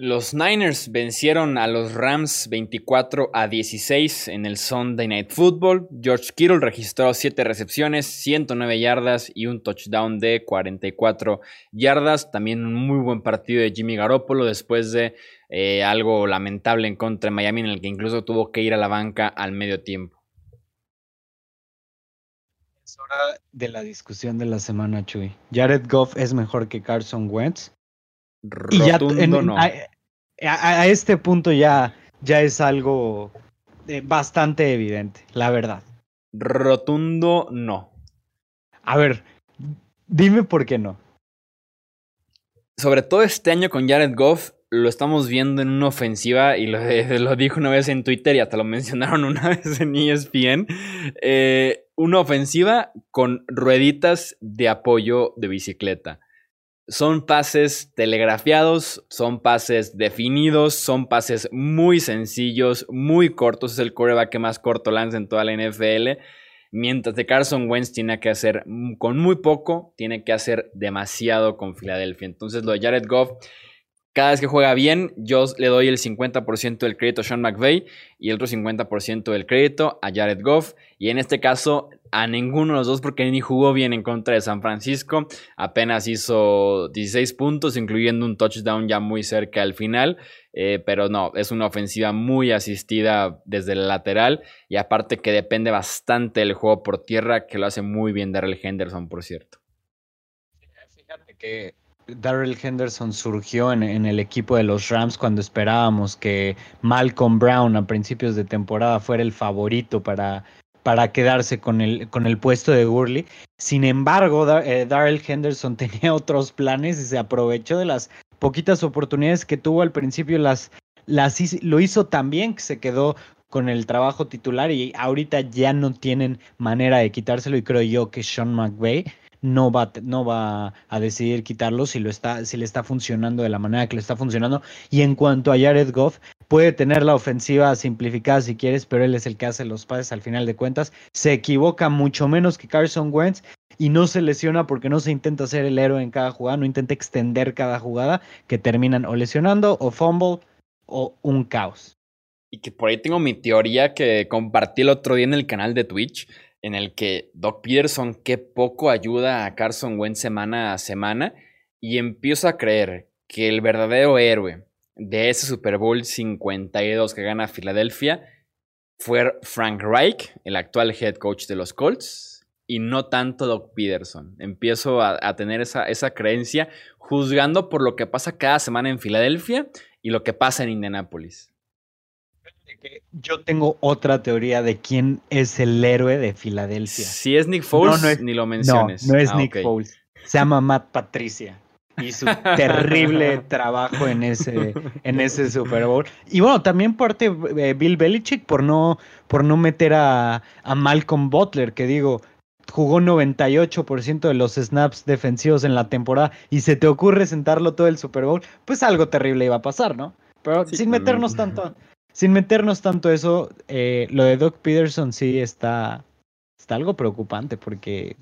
Speaker 1: Los Niners vencieron a los Rams 24 a 16 en el Sunday Night Football. George Kittle registró 7 recepciones, 109 yardas y un touchdown de 44 yardas. También un muy buen partido de Jimmy Garoppolo después de eh, algo lamentable en contra de Miami en el que incluso tuvo que ir a la banca al medio tiempo.
Speaker 3: Es hora de la discusión de la semana, Chuy. Jared Goff es mejor que Carson Wentz y ya a, este punto ya, ya es algo eh, bastante evidente, la verdad.
Speaker 1: Rotundo no.
Speaker 3: A ver, dime por qué no.
Speaker 1: Sobre todo este año con Jared Goff, lo estamos viendo en una ofensiva, y lo, lo dijo una vez en Twitter y hasta lo mencionaron una vez en ESPN. Eh, una ofensiva con rueditas de apoyo de bicicleta. Son pases telegrafiados, son pases definidos, son pases muy sencillos, muy cortos. Es el coreback que más corto lanza en toda la NFL. Mientras que Carson Wentz tiene que hacer con muy poco, tiene que hacer demasiado con Filadelfia. Entonces lo de Jared Goff cada vez que juega bien, yo le doy el 50% del crédito a Sean McVay y el otro 50% del crédito a Jared Goff. Y en este caso, a ninguno de los dos porque ni jugó bien en contra de San Francisco. Apenas hizo 16 puntos, incluyendo un touchdown ya muy cerca al final. Eh, pero no, es una ofensiva muy asistida desde el lateral. Y aparte que depende bastante del juego por tierra, que lo hace muy bien Darrell Henderson, por cierto.
Speaker 3: Fíjate que Darrell Henderson surgió en, el equipo de los Rams cuando esperábamos que Malcolm Brown a principios de temporada fuera el favorito para, para quedarse con el, con el puesto de Gurley. Sin embargo, eh, Darrell Henderson tenía otros planes y se aprovechó de las poquitas oportunidades que tuvo al principio. Las, las, lo hizo tan bien que se quedó con el trabajo titular y ahorita ya no tienen manera de quitárselo y creo yo que Sean McVay no va, no va a decidir quitarlo si, lo está, si le está funcionando de la manera que le está funcionando. Y en cuanto a Jared Goff, puede tener la ofensiva simplificada si quieres, pero él es el que hace los pases al final de cuentas. Se equivoca mucho menos que Carson Wentz y no se lesiona porque no se intenta ser el héroe en cada jugada, no intenta extender cada jugada, que terminan o lesionando o fumble o un caos.
Speaker 1: Y que por ahí tengo mi teoría que compartí el otro día en el canal de Twitch en el que Doc Peterson qué poco ayuda a Carson Wentz semana a semana y empiezo a creer que el verdadero héroe de ese Super Bowl 52 que gana Filadelfia fue Frank Reich, el actual head coach de los Colts, y no tanto Doc Peterson. Empiezo a, tener esa, esa creencia juzgando por lo que pasa cada semana en Filadelfia y lo que pasa en
Speaker 3: Yo tengo otra teoría de quién es el héroe de Filadelfia.
Speaker 1: Si es Nick Foles, ni lo menciones.
Speaker 3: No, no es ah, Nick Foles. Se llama Matt Patricia. Y su terrible trabajo en ese, en ese Super Bowl. Y bueno, también parte eh, Bill Belichick por no, por no meter a, a Malcolm Butler, que digo, jugó 98% de los snaps defensivos en la temporada y se te ocurre sentarlo todo el Super Bowl, pues algo terrible iba a pasar, ¿no? Pero sin meternos tanto, sin meternos tanto eso, eh, lo de Doc Peterson sí está, está algo preocupante porque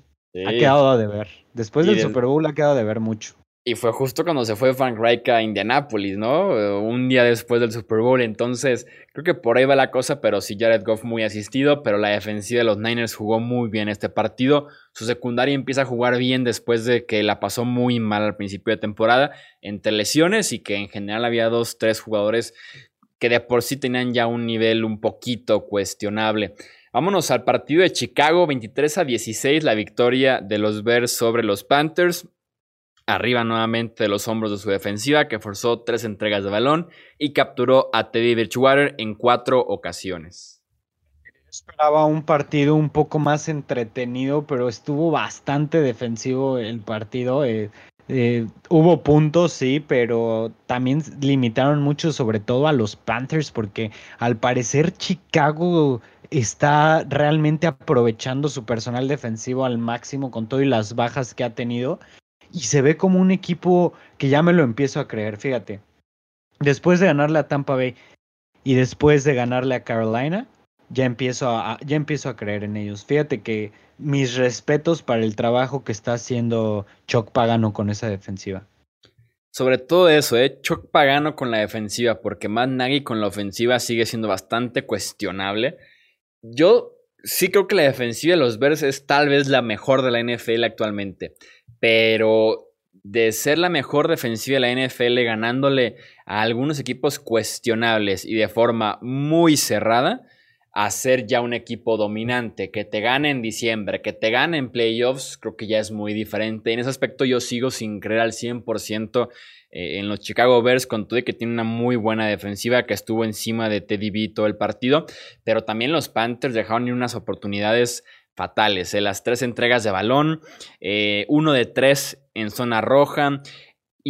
Speaker 3: ha quedado de ver. Después del Super Bowl ha quedado de ver mucho.
Speaker 1: Y fue justo cuando se fue Frank Reich a Indianapolis, ¿no? Un día después del Super Bowl. Entonces, creo que por ahí va la cosa, pero sí Jared Goff muy asistido, pero la defensiva de los Niners jugó muy bien este partido. Su secundaria empieza a jugar bien después de que la pasó muy mal al principio de temporada entre lesiones y que en general había dos, tres jugadores que de por sí tenían ya un nivel un poquito cuestionable. Vámonos al partido de Chicago, 23 a 16, la victoria de los Bears sobre los Panthers arriba nuevamente de los hombros de su defensiva, que forzó tres entregas de balón y capturó a Teddy Bridgewater en cuatro ocasiones.
Speaker 3: esperaba un partido un poco más entretenido, pero estuvo bastante defensivo el partido. Eh, eh, hubo puntos, sí, pero también limitaron mucho, sobre todo a los Panthers, porque al parecer Chicago está realmente aprovechando su personal defensivo al máximo con todo y las bajas que ha tenido y se ve como un equipo que ya me lo empiezo a creer, fíjate. Después de ganarle a Tampa Bay y después de ganarle a Carolina, ya empiezo a, ya empiezo a creer en ellos. Fíjate que mis respetos para el trabajo que está haciendo Chuck Pagano con esa defensiva.
Speaker 1: Sobre todo eso, ¿eh? Chuck Pagano con la defensiva, porque Matt Nagy con la ofensiva sigue siendo bastante cuestionable. Yo sí creo que la defensiva de los Bears es tal vez la mejor de la NFL actualmente pero de ser la mejor defensiva de la NFL ganándole a algunos equipos cuestionables y de forma muy cerrada, a ser ya un equipo dominante, que te gane en diciembre, que te gane en playoffs, creo que ya es muy diferente. En ese aspecto yo sigo sin creer al 100% eh, en los Chicago Bears, con todo que tiene una muy buena defensiva que estuvo encima de Teddy B todo el partido, pero también los Panthers dejaron unas oportunidades fatales. ¿eh? Las tres entregas de balón, eh, uno de tres en zona roja.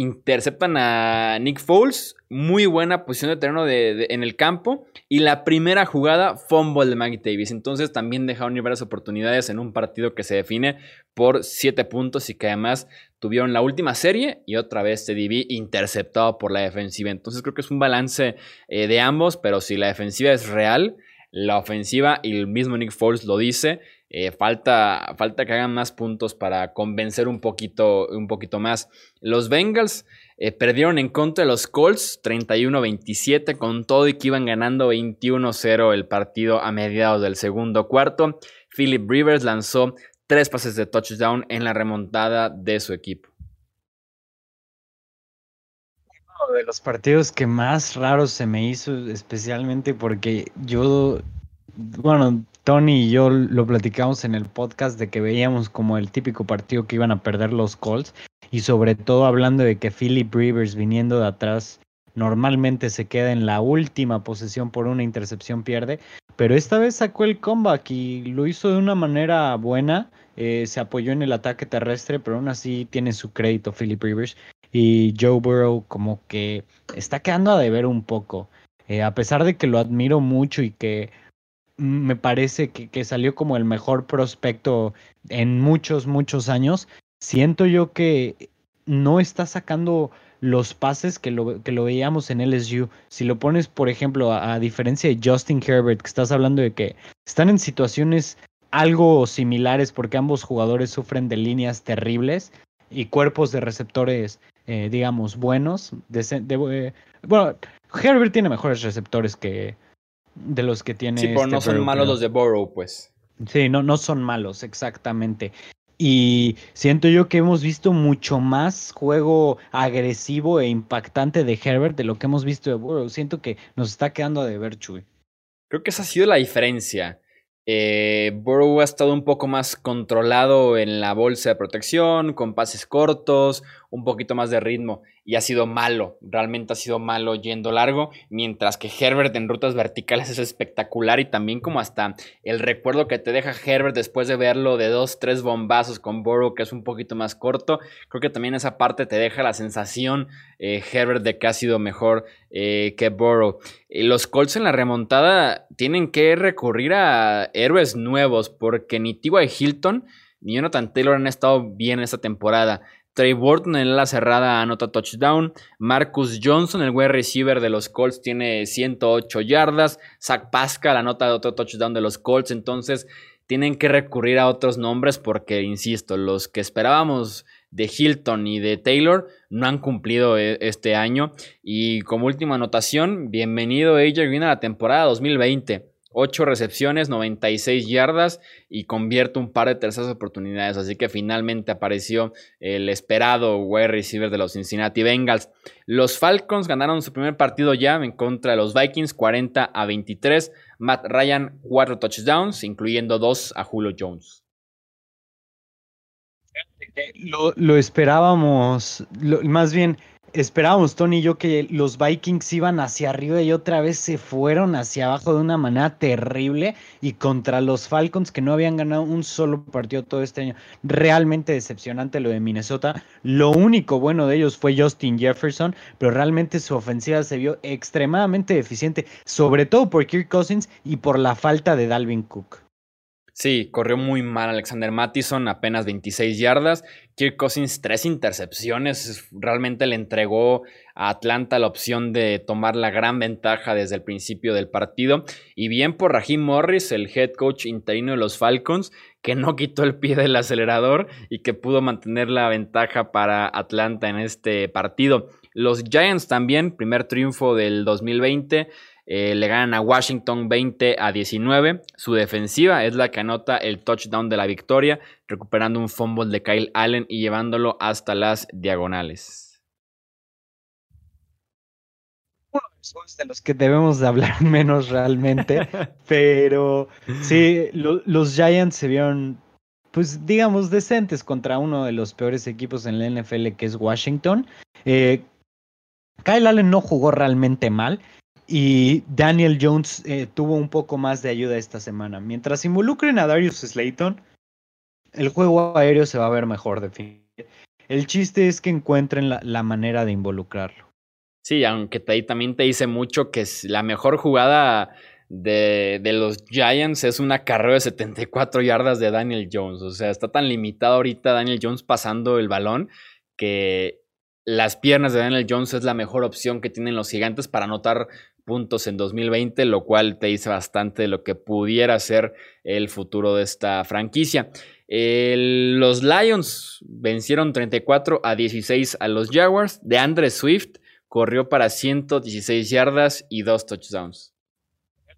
Speaker 1: Interceptan a Nick Foles, muy buena posición de terreno en el campo. Y la primera jugada, fumble de Maggie Davis. Entonces también dejaron ir varias oportunidades en un partido que se define por siete puntos y que además tuvieron la última serie y otra vez CDB interceptado por la defensiva. Entonces creo que es un balance eh, de ambos, pero si la defensiva es real, la ofensiva y el mismo Nick Foles lo dice, eh, falta, falta que hagan más puntos para convencer un poquito, un poquito más. Los Bengals eh, perdieron en contra de los Colts 31-27 con todo y que iban ganando 21-0 el partido a mediados del segundo cuarto. Philip Rivers lanzó tres pases de touchdown en la remontada de su equipo.
Speaker 3: Uno de los partidos que más raros se me hizo, especialmente porque yo, bueno, Tony y yo lo platicamos en el podcast de que veíamos como el típico partido que iban a perder los Colts y sobre todo hablando de que Philip Rivers viniendo de atrás normalmente se queda en la última posesión por una intercepción pierde, pero esta vez sacó el comeback y lo hizo de una manera buena, eh, se apoyó en el ataque terrestre, pero aún así tiene su crédito Philip Rivers y Joe Burrow como que está quedando a deber un poco, eh, a pesar de que lo admiro mucho y que me parece que, salió como el mejor prospecto en muchos, muchos años. Siento yo que no está sacando los pases que lo, que lo veíamos en LSU. Si lo pones, por ejemplo, a, diferencia de Justin Herbert, que estás hablando de que están en situaciones algo similares porque ambos jugadores sufren de líneas terribles y cuerpos de receptores, eh, digamos, buenos. Eh, bueno, Herbert tiene mejores receptores que, de los que tiene.
Speaker 1: Sí, pero no este son malos los de Burrow, pues.
Speaker 3: Sí, no, no son malos, exactamente. Y siento yo que hemos visto mucho más juego agresivo e impactante de Herbert de lo que hemos visto de Burrow. Siento que nos está quedando a deber, Chuy.
Speaker 1: Creo que esa ha sido la diferencia. Eh, Burrow ha estado un poco más controlado en la bolsa de protección, con pases cortos, un poquito más de ritmo y ha sido malo, realmente ha sido malo yendo largo, mientras que Herbert en rutas verticales es espectacular y también como hasta el recuerdo que te deja Herbert después de verlo de dos, tres bombazos con Burrow que es un poquito más corto, creo que también esa parte te deja la sensación eh, Herbert de que ha sido mejor eh, que Burrow. los Colts en la remontada tienen que recurrir a héroes nuevos porque ni T.Y. Hilton ni Jonathan Taylor han estado bien esta temporada. Trey Burton en la cerrada anota touchdown. Marcus Johnson, el wide receiver de los Colts, tiene 108 yardas. Zach Pascal anota otro touchdown de los Colts. Entonces tienen que recurrir a otros nombres porque, insisto, los que esperábamos de Hilton y de Taylor no han cumplido e, este año. Y como última anotación, bienvenido AJ Green a la temporada 2020. 8 recepciones, 96 yardas y convierte un par de terceras oportunidades. Así que finalmente apareció el esperado wide receiver de los Cincinnati Bengals. Los Falcons ganaron su primer partido ya en contra de los Vikings, 40 a 23. Matt Ryan, 4 touchdowns, incluyendo 2 a Julio Jones.
Speaker 3: Lo, esperábamos, más bien esperábamos Tony y yo que los Vikings iban hacia arriba y otra vez se fueron hacia abajo de una manera terrible y contra los Falcons que no habían ganado un solo partido todo este año. Realmente decepcionante lo de Minnesota. Lo único bueno de ellos fue Justin Jefferson, pero realmente su ofensiva se vio extremadamente deficiente, sobre todo por Kirk Cousins y por la falta de Dalvin Cook.
Speaker 1: Sí, corrió muy mal Alexander Mattison, apenas 26 yardas. Kirk Cousins, tres intercepciones. Realmente le entregó a Atlanta la opción de tomar la gran ventaja desde el principio del partido. Y bien por Raheem Morris, el head coach interino de los Falcons, que no quitó el pie del acelerador y que pudo mantener la ventaja para Atlanta en este partido. Los Giants también, primer triunfo del 2020. Eh, le ganan a Washington 20 a 19. Su defensiva es la que anota el touchdown de la victoria, recuperando un fumble de Kyle Allen y llevándolo hasta las diagonales.
Speaker 3: Uno de los que debemos de hablar menos realmente, pero sí, los Giants se vieron, pues digamos, decentes contra uno de los peores equipos en la NFL que es Washington. Eh, Kyle Allen no jugó realmente mal. Y Daniel Jones eh, tuvo un poco más de ayuda esta semana. Mientras involucren a Darius Slayton, el juego aéreo se va a ver mejor definitivamente. El chiste es que encuentren la, manera de involucrarlo.
Speaker 1: Sí, aunque ahí también te dice mucho que la mejor jugada de, de, los Giants es una carrera de 74 yardas de Daniel Jones. O sea, está tan limitado ahorita Daniel Jones pasando el balón que las piernas de Daniel Jones es la mejor opción que tienen los gigantes para anotar puntos en 2020, lo cual te dice bastante de lo que pudiera ser el futuro de esta franquicia. los Lions vencieron 34 a 16 a los Jaguars. De Andre Swift corrió para 116 yardas y dos touchdowns.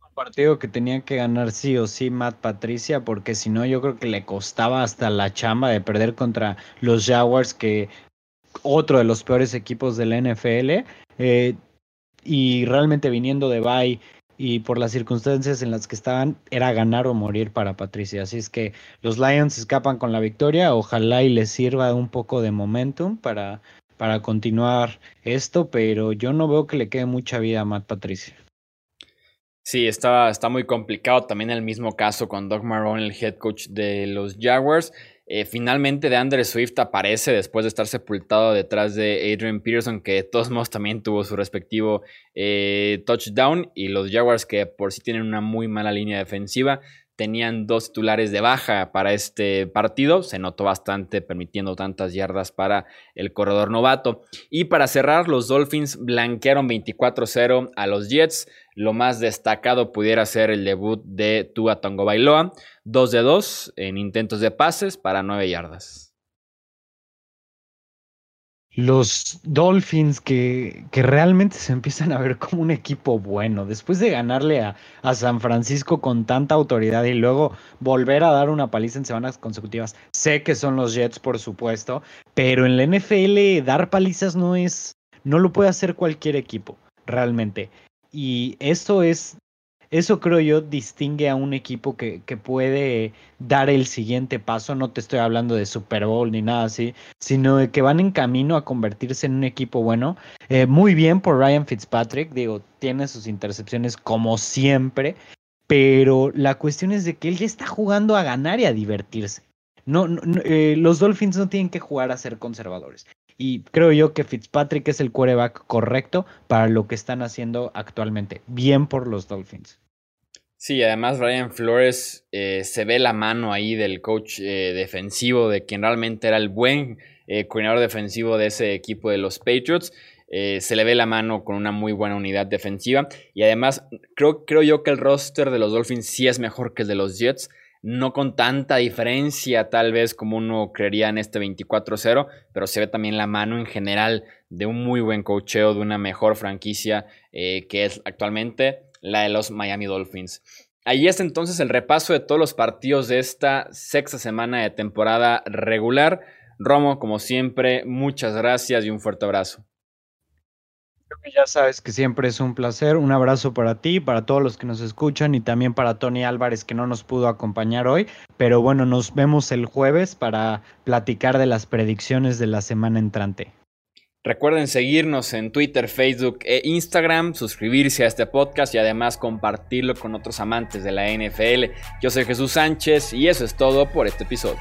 Speaker 3: Un partido que tenía que ganar sí o sí Matt Patricia, porque si no, yo creo que le costaba hasta la chamba de perder contra los Jaguars, que otro de los peores equipos de la NFL. Eh, y realmente viniendo de Bay y por las circunstancias en las que estaban, era ganar o morir para Patricia. Así es que los Lions escapan con la victoria, ojalá y les sirva un poco de momentum para, para continuar esto, pero yo no veo que le quede mucha vida a Matt Patricia.
Speaker 1: Sí, está, está muy complicado también el mismo caso con Doug Marrone, el head coach de los Jaguars. Eh, finalmente, de Andre Swift aparece después de estar sepultado detrás de Adrian Peterson, que de todos modos también tuvo su respectivo eh, touchdown. Y los Jaguars, que por sí tienen una muy mala línea defensiva, tenían dos titulares de baja para este partido. Se notó bastante permitiendo tantas yardas para el corredor novato. Y para cerrar, los Dolphins blanquearon 24-0 a los Jets. Lo más destacado pudiera ser el debut de Tua Tongo Bailoa. 2 de 2 en intentos de pases para 9 yardas
Speaker 3: los Dolphins que, que, realmente se empiezan a ver como un equipo bueno. Después de ganarle a, a, San Francisco con tanta autoridad y luego volver a dar una paliza en semanas consecutivas. Sé que son los Jets, por supuesto, pero en la NFL dar palizas no es, no lo puede hacer cualquier equipo, realmente. Y esto es eso creo yo distingue a un equipo que, que, puede dar el siguiente paso. No te estoy hablando de Super Bowl ni nada así, sino de que van en camino a convertirse en un equipo bueno. Eh, muy bien por Ryan Fitzpatrick, digo, tiene sus intercepciones como siempre, pero la cuestión es de que él ya está jugando a ganar y a divertirse. No, eh, los Dolphins no tienen que jugar a ser conservadores. Y creo yo que Fitzpatrick es el quarterback correcto para lo que están haciendo actualmente. Bien por los Dolphins.
Speaker 1: Sí, además Ryan Flores eh, se ve la mano ahí del coach eh, defensivo, de quien realmente era el buen eh, coordinador defensivo de ese equipo de los Patriots. se le ve la mano con una muy buena unidad defensiva. Y además, creo, creo yo que el roster de los Dolphins sí es mejor que el de los Jets no con tanta diferencia tal vez como uno creería en este 24-0, pero se ve también la mano en general de un muy buen cocheo, de una mejor franquicia eh, que es actualmente la de los Miami Dolphins. Ahí es entonces el repaso de todos los partidos de esta sexta semana de temporada regular. Romo, como siempre, muchas gracias y un fuerte abrazo.
Speaker 3: Ya sabes que siempre es un placer. Un abrazo para ti, para todos los que nos escuchan y también para Tony Álvarez que no nos pudo acompañar hoy. Pero bueno, nos vemos el jueves para platicar de las predicciones de la semana entrante.
Speaker 1: Recuerden seguirnos en Twitter, Facebook e Instagram, suscribirse a este podcast y además compartirlo con otros amantes de la NFL. Yo soy Jesús Sánchez y eso es todo por este episodio.